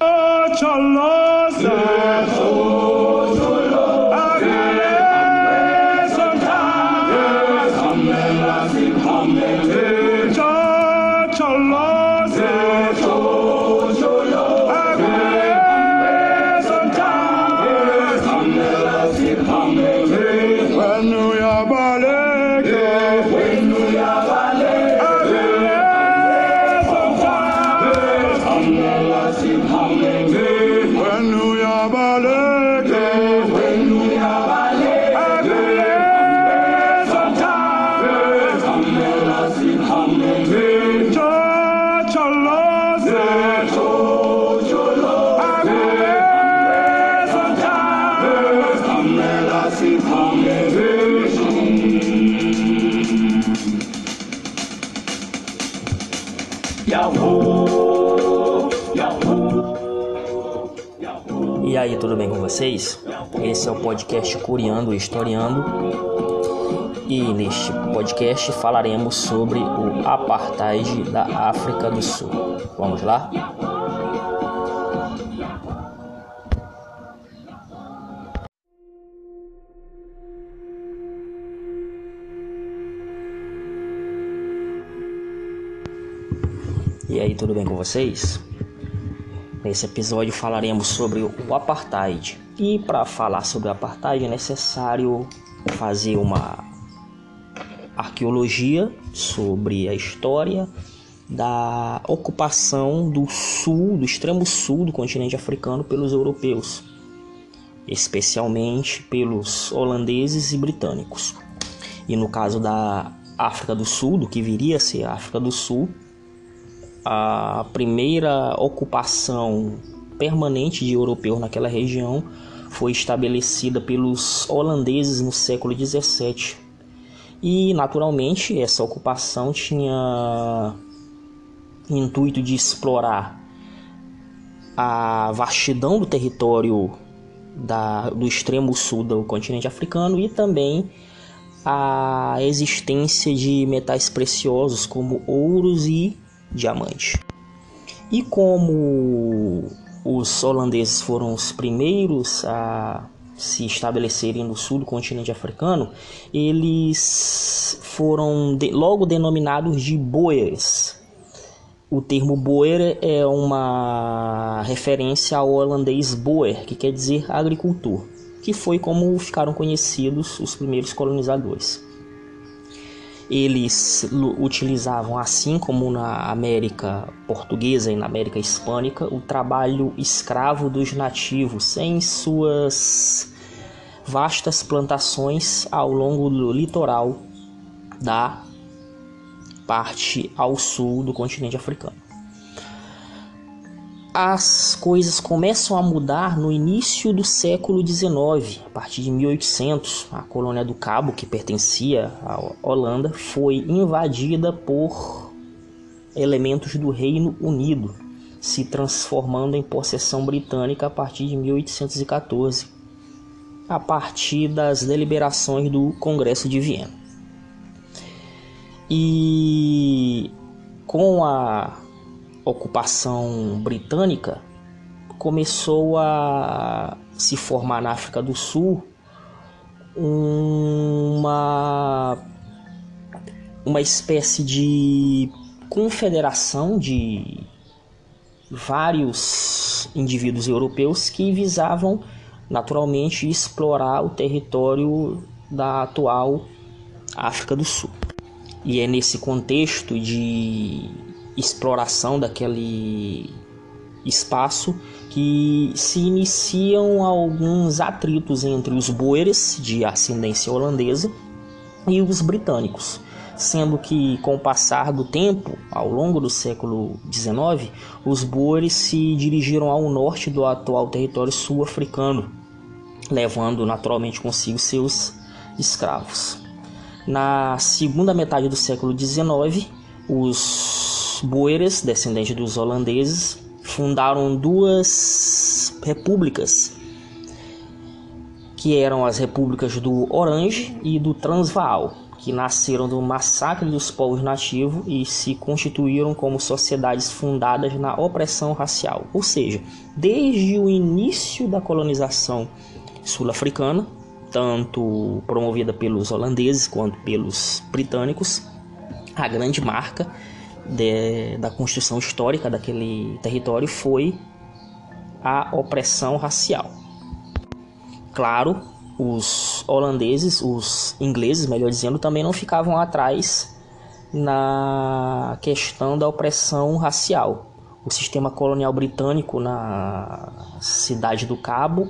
oh E aí, tudo bem com vocês? Esse é o podcast Curiando e Historiando. E neste podcast falaremos sobre o apartheid da África do Sul. Vamos lá? E aí, tudo bem com vocês? Nesse episódio falaremos sobre o apartheid. E para falar sobre o apartheid é necessário fazer uma arqueologia sobre a história da ocupação do sul, do extremo sul do continente africano pelos europeus, especialmente pelos holandeses e britânicos. E no caso da África do Sul, do que viria a ser a África do Sul, a primeira ocupação permanente de europeus naquela região foi estabelecida pelos holandeses no século 17 e naturalmente essa ocupação tinha intuito de explorar a vastidão do território da, do extremo sul do continente africano e também a existência de metais preciosos como ouros e diamante. E como os holandeses foram os primeiros a se estabelecerem no sul do continente africano, eles foram de, logo denominados de boers. O termo boer é uma referência ao holandês boer, que quer dizer agricultor, que foi como ficaram conhecidos os primeiros colonizadores eles utilizavam, assim como na América Portuguesa e na América Hispânica, o trabalho escravo dos nativos em suas vastas plantações ao longo do litoral da parte ao sul do continente africano as coisas começam a mudar no início do século XIX. A partir de 1800, a colônia do Cabo, que pertencia à Holanda, foi invadida por elementos do Reino Unido, se transformando em possessão britânica a partir de 1814, a partir das deliberações do Congresso de Viena. E com a ocupação britânica, começou a se formar na África do Sul uma uma espécie de confederação de vários indivíduos europeus que visavam naturalmente explorar o território da atual África do Sul. E é nesse contexto de exploração daquele espaço que se iniciam alguns atritos entre os boeres de ascendência holandesa e os britânicos, sendo que com o passar do tempo, ao longo do século XIX, os boeres se dirigiram ao norte do atual território sul-africano, levando naturalmente consigo seus escravos. Na segunda metade do século XIX, os Boeres, descendentes dos holandeses, fundaram duas repúblicas, que eram as repúblicas do Orange e do Transvaal, que nasceram do massacre dos povos nativos e se constituíram como sociedades fundadas na opressão racial. Ou seja, desde o início da colonização sul-africana, tanto promovida pelos holandeses quanto pelos britânicos, a grande marca de, da construção histórica daquele território foi a opressão racial. Claro, os holandeses, os ingleses, melhor dizendo, também não ficavam atrás na questão da opressão racial. O sistema colonial britânico na cidade do Cabo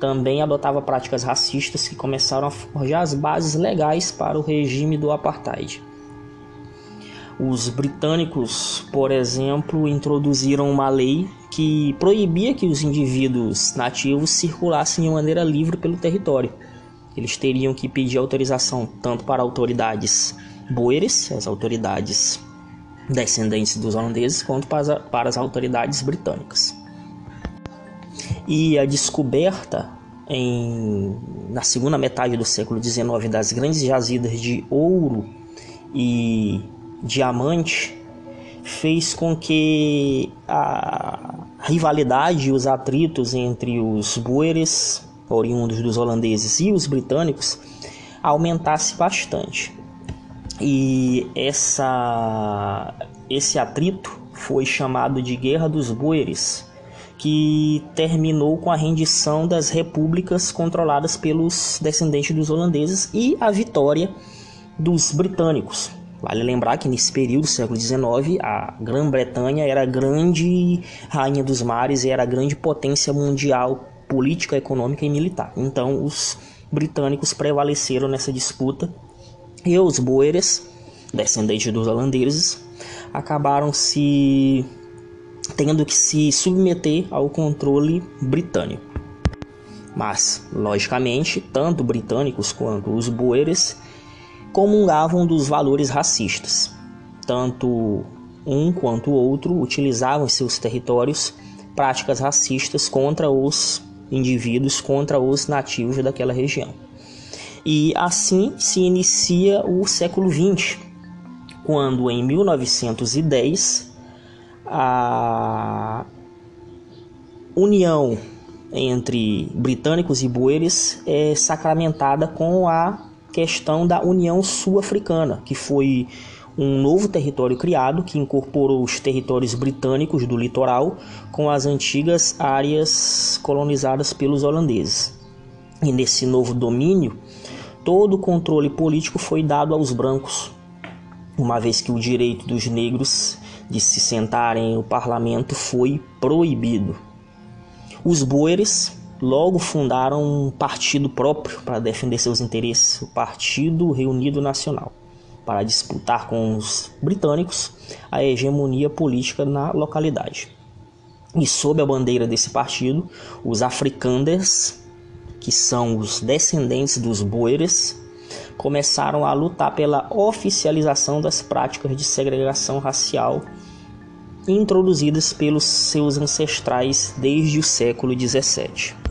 também adotava práticas racistas que começaram a forjar as bases legais para o regime do apartheid. Os britânicos, por exemplo, introduziram uma lei que proibia que os indivíduos nativos circulassem de maneira livre pelo território. Eles teriam que pedir autorização tanto para autoridades boeres, as autoridades descendentes dos holandeses, quanto para as autoridades britânicas. E a descoberta em, na segunda metade do século XIX das grandes jazidas de ouro e diamante fez com que a rivalidade e os atritos entre os boeres oriundos dos holandeses e os britânicos aumentasse bastante. E essa esse atrito foi chamado de Guerra dos Boeres, que terminou com a rendição das repúblicas controladas pelos descendentes dos holandeses e a vitória dos britânicos, Vale lembrar que nesse período, século XIX, a Grã-Bretanha era a grande rainha dos mares e era a grande potência mundial política, econômica e militar. Então, os britânicos prevaleceram nessa disputa e os boeres, descendentes dos holandeses, acabaram se tendo que se submeter ao controle britânico. Mas, logicamente, tanto britânicos quanto os boeres comungavam dos valores racistas. Tanto um quanto o outro utilizavam em seus territórios práticas racistas contra os indivíduos, contra os nativos daquela região. E assim se inicia o século XX, quando em 1910 a união entre britânicos e boeres é sacramentada com a questão da União Sul-Africana, que foi um novo território criado que incorporou os territórios britânicos do litoral com as antigas áreas colonizadas pelos holandeses. E nesse novo domínio, todo o controle político foi dado aos brancos, uma vez que o direito dos negros de se sentarem no parlamento foi proibido. Os boeres logo fundaram um partido próprio para defender seus interesses, o Partido Reunido Nacional, para disputar com os britânicos a hegemonia política na localidade. E sob a bandeira desse partido, os Afrikanders, que são os descendentes dos Boeres, começaram a lutar pela oficialização das práticas de segregação racial introduzidas pelos seus ancestrais desde o século XVII.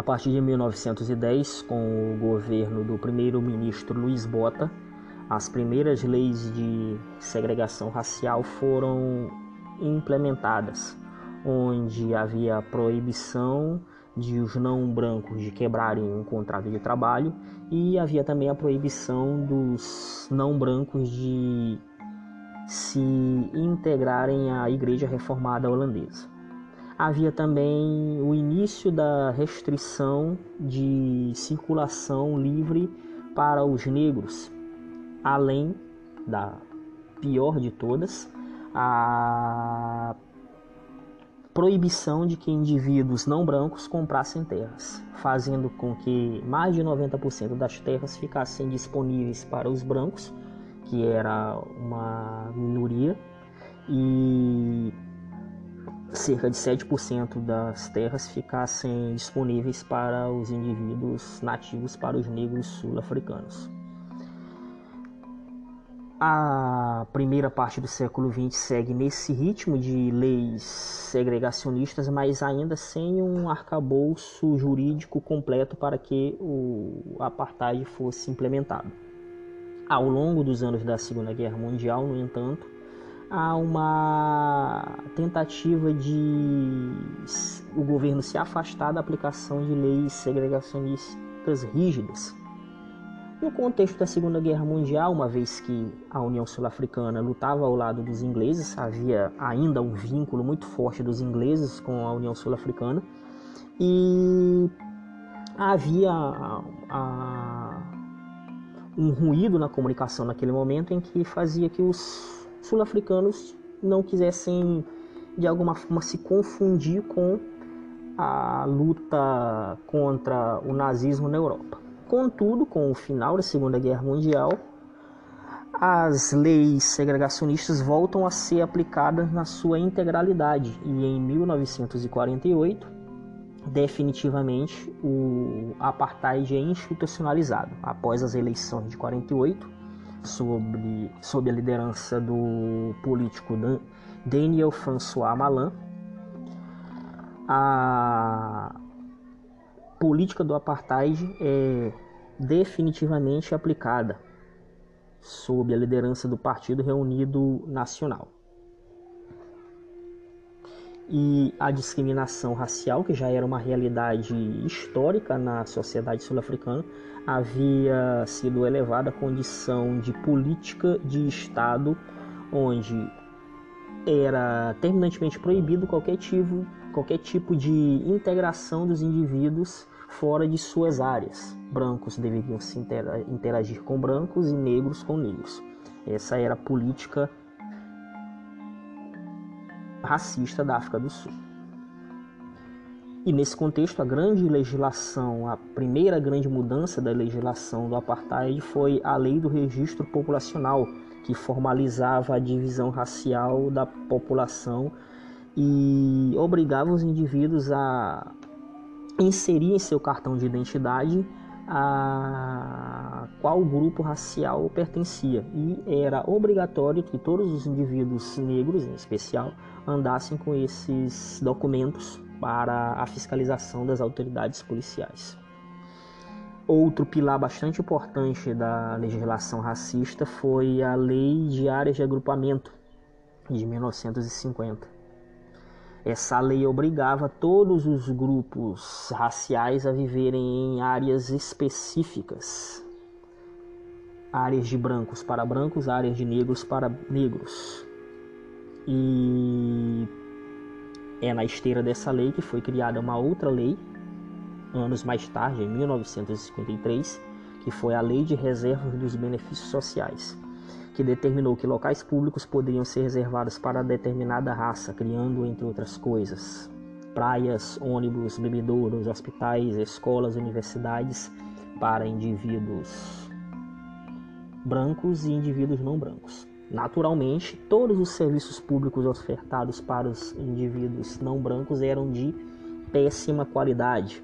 A partir de 1910, com o governo do primeiro-ministro Luiz Bota, as primeiras leis de segregação racial foram implementadas, onde havia proibição de os não brancos de quebrarem um contrato de trabalho e havia também a proibição dos não brancos de se integrarem à Igreja Reformada Holandesa havia também o início da restrição de circulação livre para os negros, além da pior de todas, a proibição de que indivíduos não brancos comprassem terras, fazendo com que mais de 90% das terras ficassem disponíveis para os brancos, que era uma minoria, e cerca de 7% das terras ficassem disponíveis para os indivíduos nativos, para os negros sul-africanos. A primeira parte do século XX segue nesse ritmo de leis segregacionistas, mas ainda sem um arcabouço jurídico completo para que o apartheid fosse implementado. Ao longo dos anos da Segunda Guerra Mundial, no entanto, há uma tentativa de o governo se afastar da aplicação de leis segregacionistas rígidas. No contexto da Segunda Guerra Mundial, uma vez que a União Sul-Africana lutava ao lado dos ingleses, havia ainda um vínculo muito forte dos ingleses com a União Sul-Africana e havia a, a um ruído na comunicação naquele momento em que fazia que os sul-africanos não quisessem de alguma forma se confundir com a luta contra o nazismo na Europa. Contudo, com o final da Segunda Guerra Mundial, as leis segregacionistas voltam a ser aplicadas na sua integralidade e em 1948 definitivamente o apartheid é institucionalizado após as eleições de 48 sobre sob a liderança do político Daniel François Malan. A política do apartheid é definitivamente aplicada sob a liderança do Partido Reunido Nacional. E a discriminação racial, que já era uma realidade histórica na sociedade sul-africana, havia sido elevada à condição de política de Estado, onde era terminantemente proibido qualquer tipo, qualquer tipo de integração dos indivíduos fora de suas áreas. Brancos deveriam se interagir com brancos e negros com negros. Essa era a política racista da África do Sul. E nesse contexto, a grande legislação, a primeira grande mudança da legislação do apartheid foi a Lei do Registro Populacional, que formalizava a divisão racial da população e obrigava os indivíduos a inserir em seu cartão de identidade a qual grupo racial pertencia. E era obrigatório que todos os indivíduos negros, em especial, andassem com esses documentos para a fiscalização das autoridades policiais. Outro pilar bastante importante da legislação racista foi a Lei de Áreas de Agrupamento de 1950 essa lei obrigava todos os grupos raciais a viverem em áreas específicas. Áreas de brancos para brancos, áreas de negros para negros. E é na esteira dessa lei que foi criada uma outra lei, anos mais tarde, em 1953, que foi a Lei de Reservas dos Benefícios Sociais que determinou que locais públicos poderiam ser reservados para determinada raça, criando, entre outras coisas, praias, ônibus, bebedouros, hospitais, escolas, universidades para indivíduos brancos e indivíduos não brancos. Naturalmente, todos os serviços públicos ofertados para os indivíduos não brancos eram de péssima qualidade,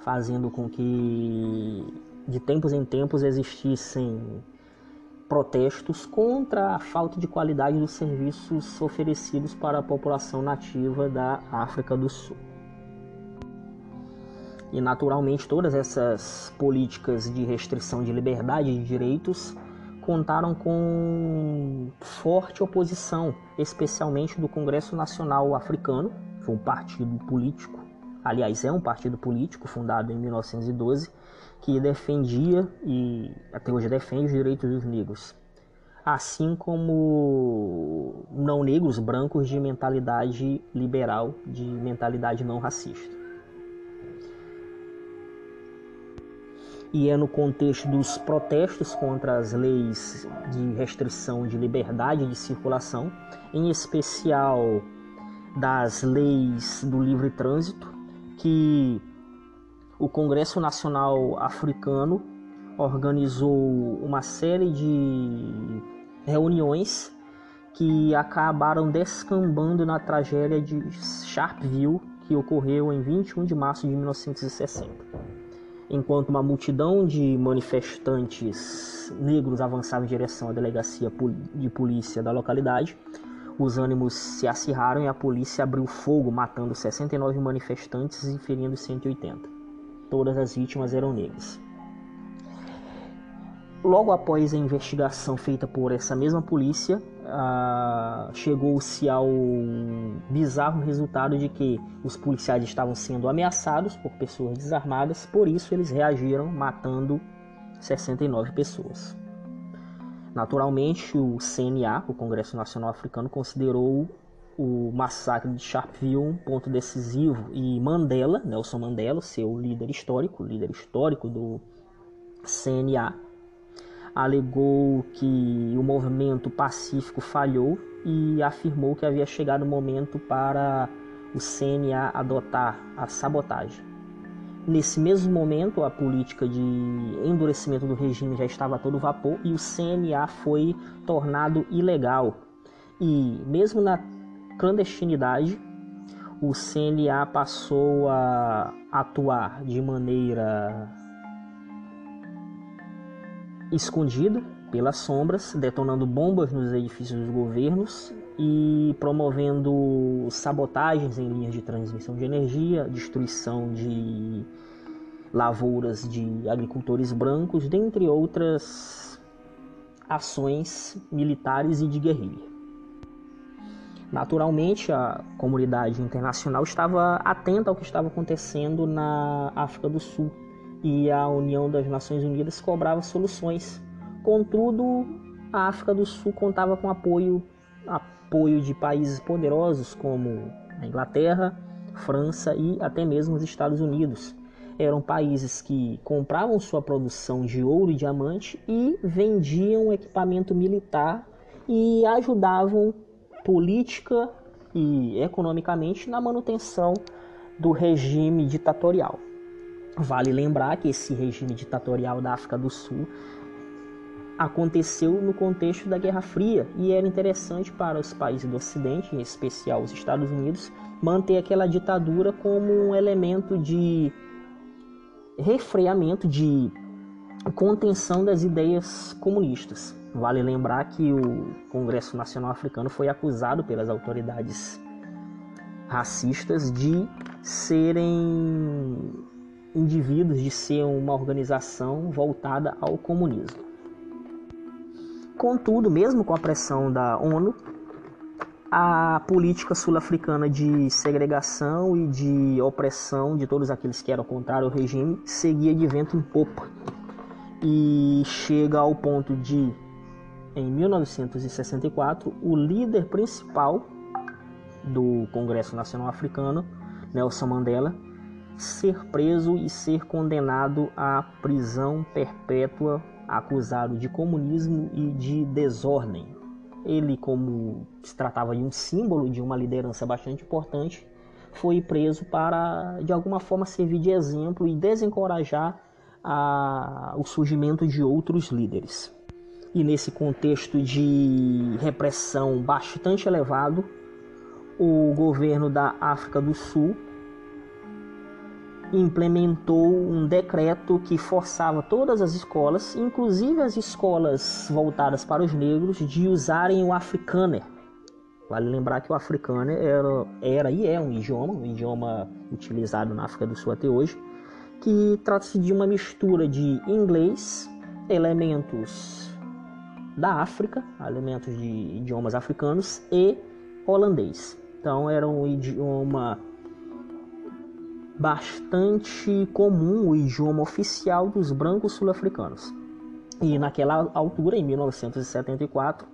fazendo com que de tempos em tempos existissem protestos contra a falta de qualidade dos serviços oferecidos para a população nativa da África do Sul. E naturalmente todas essas políticas de restrição de liberdade e direitos contaram com forte oposição, especialmente do Congresso Nacional Africano, foi um partido político, aliás, é um partido político fundado em 1912, que defendia e até hoje defende os direitos dos negros, assim como não negros brancos de mentalidade liberal, de mentalidade não racista. E é no contexto dos protestos contra as leis de restrição de liberdade de circulação, em especial das leis do livre trânsito, que o Congresso Nacional Africano organizou uma série de reuniões que acabaram descambando na tragédia de Sharpeville, que ocorreu em 21 de março de 1960. Enquanto uma multidão de manifestantes negros avançava em direção à delegacia de polícia da localidade, os ânimos se acirraram e a polícia abriu fogo, matando 69 manifestantes e ferindo 180. Todas as vítimas eram negras. Logo após a investigação feita por essa mesma polícia, ah, chegou-se ao bizarro resultado de que os policiais estavam sendo ameaçados por pessoas desarmadas, por isso eles reagiram matando 69 pessoas. Naturalmente, o CNA, o Congresso Nacional Africano, considerou o massacre de Sharpeville um ponto decisivo e Mandela, Nelson Mandela, seu líder histórico, líder histórico do CNA, alegou que o movimento pacífico falhou e afirmou que havia chegado o momento para o CNA adotar a sabotagem. Nesse mesmo momento, a política de endurecimento do regime já estava a todo vapor e o CNA foi tornado ilegal. E mesmo na clandestinidade, o CNA passou a atuar de maneira escondida pelas sombras, detonando bombas nos edifícios dos governos e promovendo sabotagens em linhas de transmissão de energia, destruição de lavouras de agricultores brancos, dentre outras ações militares e de guerrilha. Naturalmente, a comunidade internacional estava atenta ao que estava acontecendo na África do Sul e a União das Nações Unidas cobrava soluções. Contudo, a África do Sul contava com apoio, apoio de países poderosos como a Inglaterra, França e até mesmo os Estados Unidos. Eram países que compravam sua produção de ouro e diamante e vendiam equipamento militar e ajudavam política e economicamente na manutenção do regime ditatorial. Vale lembrar que esse regime ditatorial da África do Sul aconteceu no contexto da Guerra Fria e era interessante para os países do Ocidente, em especial os Estados Unidos, manter aquela ditadura como um elemento de refreamento, de contenção das ideias comunistas. Vale lembrar que o Congresso Nacional Africano foi acusado pelas autoridades racistas de serem indivíduos de ser uma organização voltada ao comunismo. Contudo, mesmo com a pressão da ONU, a política sul-africana de segregação e de opressão de todos aqueles que eram contrários ao regime seguia de vento em popa e chega ao ponto de, em 1964, o líder principal do Congresso Nacional Africano, Nelson Mandela, ser preso e ser condenado à prisão perpétua, acusado de comunismo e de desordem. Ele, como se tratava de um símbolo de uma liderança bastante importante, foi preso para, de alguma forma, servir de exemplo e desencorajar a, o surgimento de outros líderes. E nesse contexto de repressão bastante elevado, o governo da África do Sul implementou um decreto que forçava todas as escolas, inclusive as escolas voltadas para os negros, de usarem o afrikaner. Vale lembrar que o afrikaner era, era e é um idioma, um idioma utilizado na África do Sul até hoje, que trata-se de uma mistura de inglês, elementos da África, elementos de idiomas africanos e holandês. Então era um idioma bastante comum o idioma oficial dos brancos sul-africanos. E naquela altura, em 1974,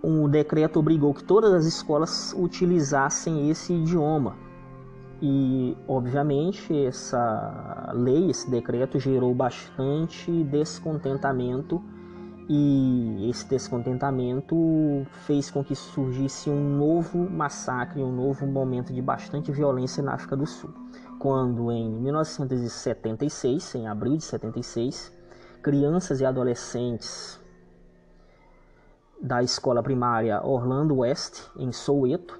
um decreto obrigou que todas as escolas utilizassem esse idioma. E, obviamente, essa lei, esse decreto gerou bastante descontentamento e esse descontentamento fez com que surgisse um novo massacre, um novo momento de bastante violência na África do Sul. Quando em 1976, em abril de 76, crianças e adolescentes da escola primária Orlando West, em Soweto,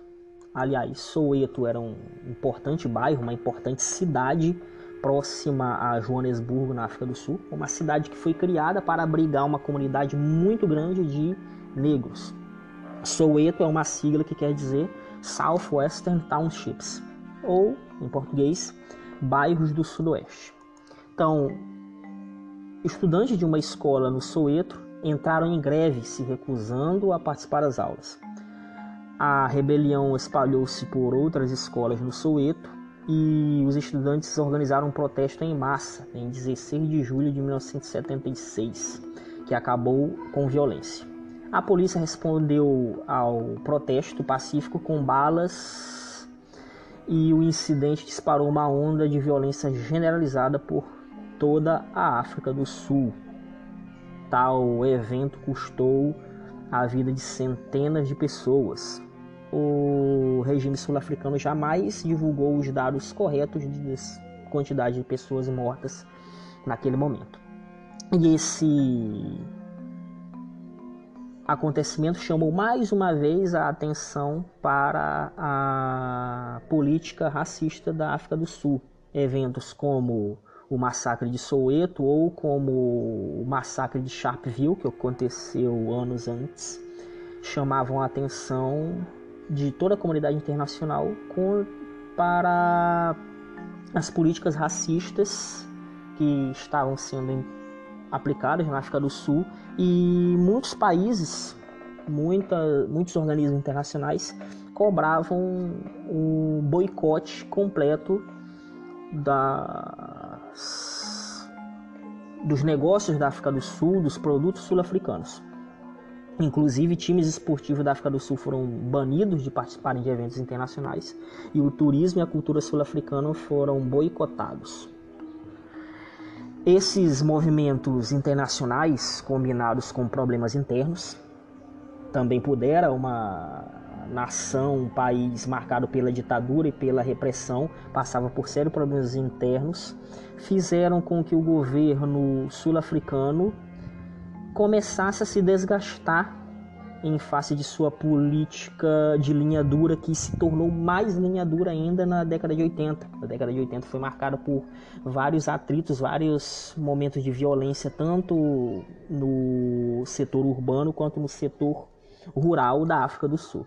aliás, Soweto era um importante bairro, uma importante cidade próxima a Joanesburgo, na África do Sul, uma cidade que foi criada para abrigar uma comunidade muito grande de negros. Soweto é uma sigla que quer dizer Southwestern Townships, ou, em português, bairros do Sudoeste. Então, estudantes de uma escola no Soweto entraram em greve, se recusando a participar das aulas. A rebelião espalhou-se por outras escolas no Soweto e os estudantes organizaram um protesto em massa em 16 de julho de 1976, que acabou com violência. A polícia respondeu ao protesto pacífico com balas e o incidente disparou uma onda de violência generalizada por toda a África do Sul. Tal evento custou a vida de centenas de pessoas. O regime sul-africano jamais divulgou os dados corretos de quantidade de pessoas mortas naquele momento. E esse acontecimento chamou mais uma vez a atenção para a política racista da África do Sul. Eventos como o massacre de Soweto ou como o massacre de Sharpeville, que aconteceu anos antes, chamavam a atenção de toda a comunidade internacional com, para as políticas racistas que estavam sendo aplicadas na África do Sul e muitos países, muita, muitos organismos internacionais cobravam um boicote completo das, dos negócios da África do Sul, dos produtos sul-africanos. Inclusive, times esportivos da África do Sul foram banidos de participarem de eventos internacionais e o turismo e a cultura sul-africana foram boicotados. Esses movimentos internacionais, combinados com problemas internos, também pudera uma nação, um país marcado pela ditadura e pela repressão, passava por sérios problemas internos, fizeram com que o governo sul-africano começasse a se desgastar em face de sua política de linha dura que se tornou mais linha dura ainda na década de 80. A década de 80 foi marcada por vários atritos, vários momentos de violência, tanto no setor urbano quanto no setor rural da África do Sul.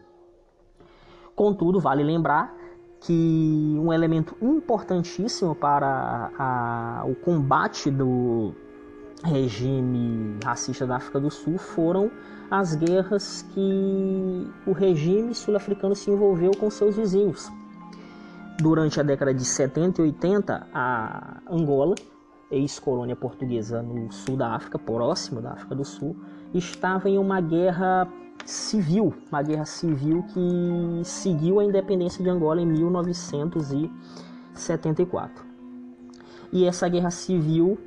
Contudo, vale lembrar que um elemento importantíssimo para a, o combate do regime racista da África do Sul foram as guerras que o regime sul-africano se envolveu com seus vizinhos. Durante a década de 70 e 80, a Angola, ex-colônia portuguesa no sul da África, próximo da África do Sul, estava em uma guerra civil, uma guerra civil que seguiu a independência de Angola em 1974. E essa guerra civil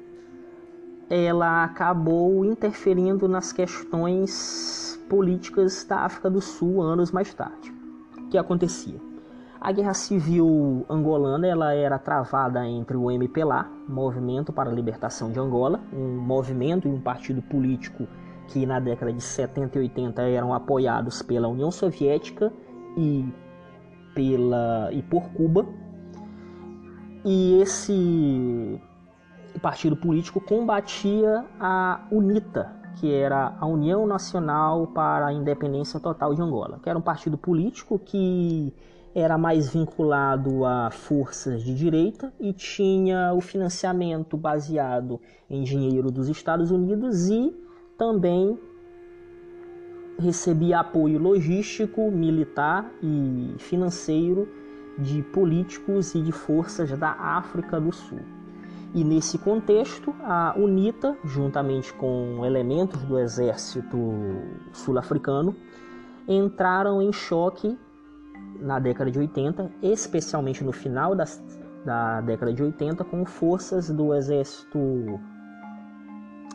ela acabou interferindo nas questões políticas da África do Sul anos mais tarde. O que acontecia? A guerra civil angolana ela era travada entre o MPLA, Movimento para a Libertação de Angola, um movimento e um partido político que na década de 70 e 80 eram apoiados pela União Soviética e pela e por Cuba. E esse partido político combatia a UNITA, que era a União Nacional para a Independência Total de Angola, que era um partido político que era mais vinculado a forças de direita e tinha o financiamento baseado em dinheiro dos Estados Unidos e também recebia apoio logístico, militar e financeiro de políticos e de forças da África do Sul. E nesse contexto, a UNITA, juntamente com elementos do exército sul-africano, entraram em choque na década de 80, especialmente no final das, da década de 80, com forças do exército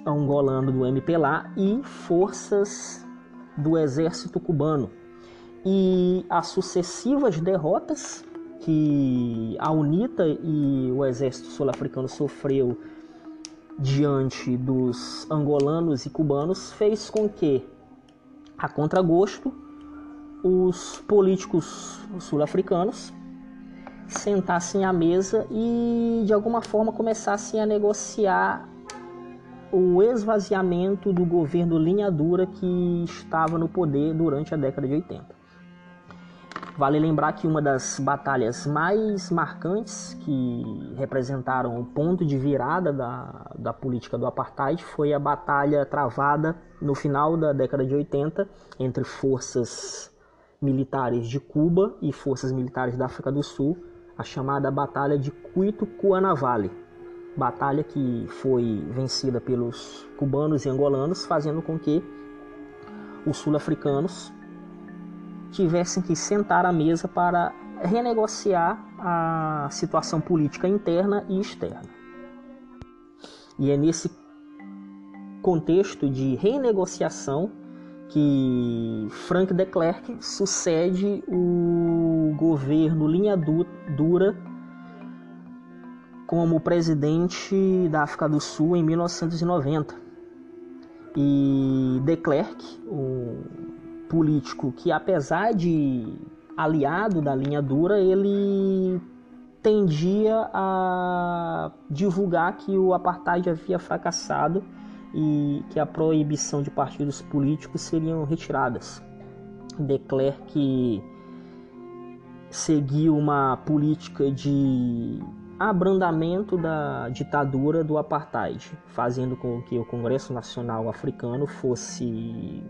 angolano do MPLA e forças do exército cubano. E as sucessivas derrotas que a UNITA e o exército sul-africano sofreu diante dos angolanos e cubanos fez com que, a contragosto, os políticos sul-africanos sentassem à mesa e de alguma forma começassem a negociar o esvaziamento do governo linha dura que estava no poder durante a década de 80. Vale lembrar que uma das batalhas mais marcantes que representaram o ponto de virada da, da política do apartheid foi a batalha travada no final da década de 80 entre forças militares de Cuba e forças militares da África do Sul, a chamada Batalha de Cuito-Cuanavale. Batalha que foi vencida pelos cubanos e angolanos, fazendo com que os sul-africanos tivessem que sentar à mesa para renegociar a situação política interna e externa. E é nesse contexto de renegociação que Frank de Klerk sucede o governo linha dura como presidente da África do Sul em 1990. E de Klerk, o político que, apesar de aliado da linha dura, ele tendia a divulgar que o apartheid havia fracassado e que a proibição de partidos políticos seriam retiradas. De Klerk seguiu uma política de abrandamento da ditadura do apartheid, fazendo com que o Congresso Nacional Africano fosse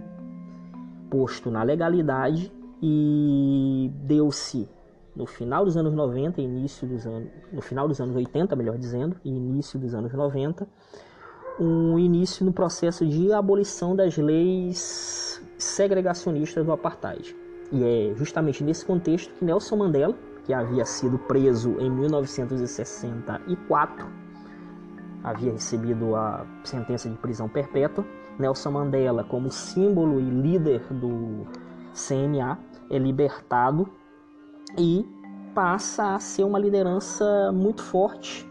posto na legalidade e deu-se no final dos anos 90, início dos anos, no final dos anos 80, melhor dizendo, e início dos anos 90, um início no processo de abolição das leis segregacionistas do apartheid. E é justamente nesse contexto que Nelson Mandela, que havia sido preso em 1964, havia recebido a sentença de prisão perpétua, Nelson Mandela, como símbolo e líder do CNA, é libertado e passa a ser uma liderança muito forte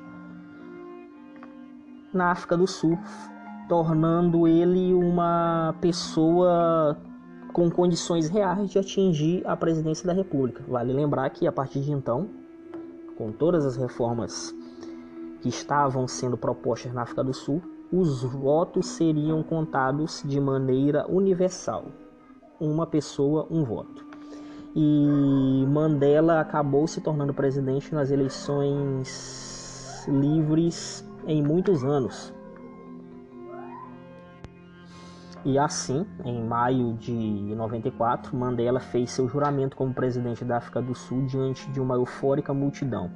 na África do Sul, tornando ele uma pessoa com condições reais de atingir a presidência da República. Vale lembrar que a partir de então, com todas as reformas que estavam sendo propostas na África do Sul, os votos seriam contados de maneira universal. Uma pessoa, um voto. E Mandela acabou se tornando presidente nas eleições livres em muitos anos. E assim, em maio de 94, Mandela fez seu juramento como presidente da África do Sul diante de uma eufórica multidão.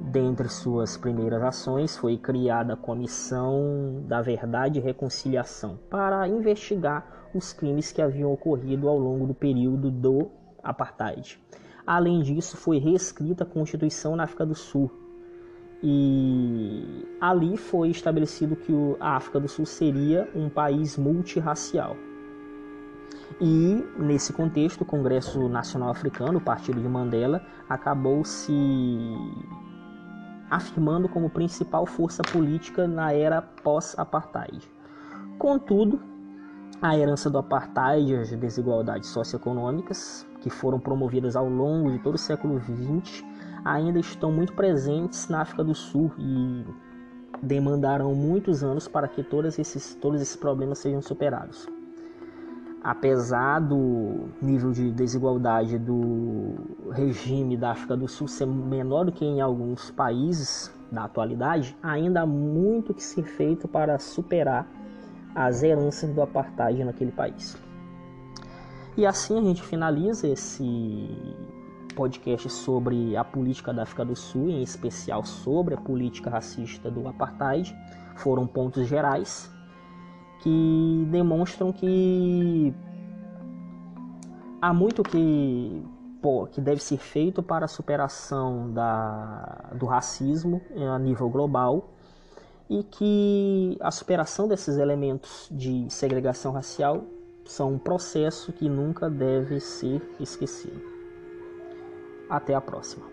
Dentre suas primeiras ações foi criada a Comissão da Verdade e Reconciliação para investigar os crimes que haviam ocorrido ao longo do período do apartheid. Além disso, foi reescrita a Constituição na África do Sul. E ali foi estabelecido que a África do Sul seria um país multirracial. E nesse contexto, o Congresso Nacional Africano, o Partido de Mandela, acabou se afirmando como principal força política na era pós-apartheid. Contudo, a herança do apartheid e as desigualdades socioeconômicas que foram promovidas ao longo de todo o século XX ainda estão muito presentes na África do Sul e demandarão muitos anos para que todos esses, todos esses problemas sejam superados apesar do nível de desigualdade do regime da África do Sul ser menor do que em alguns países da atualidade, ainda há muito que ser feito para superar as heranças do apartheid naquele país. E assim a gente finaliza esse podcast sobre a política da África do Sul, em especial sobre a política racista do apartheid. Foram pontos gerais que demonstram que há muito que pô, que deve ser feito para a superação da, do racismo a nível global e que a superação desses elementos de segregação racial são um processo que nunca deve ser esquecido. Até a próxima.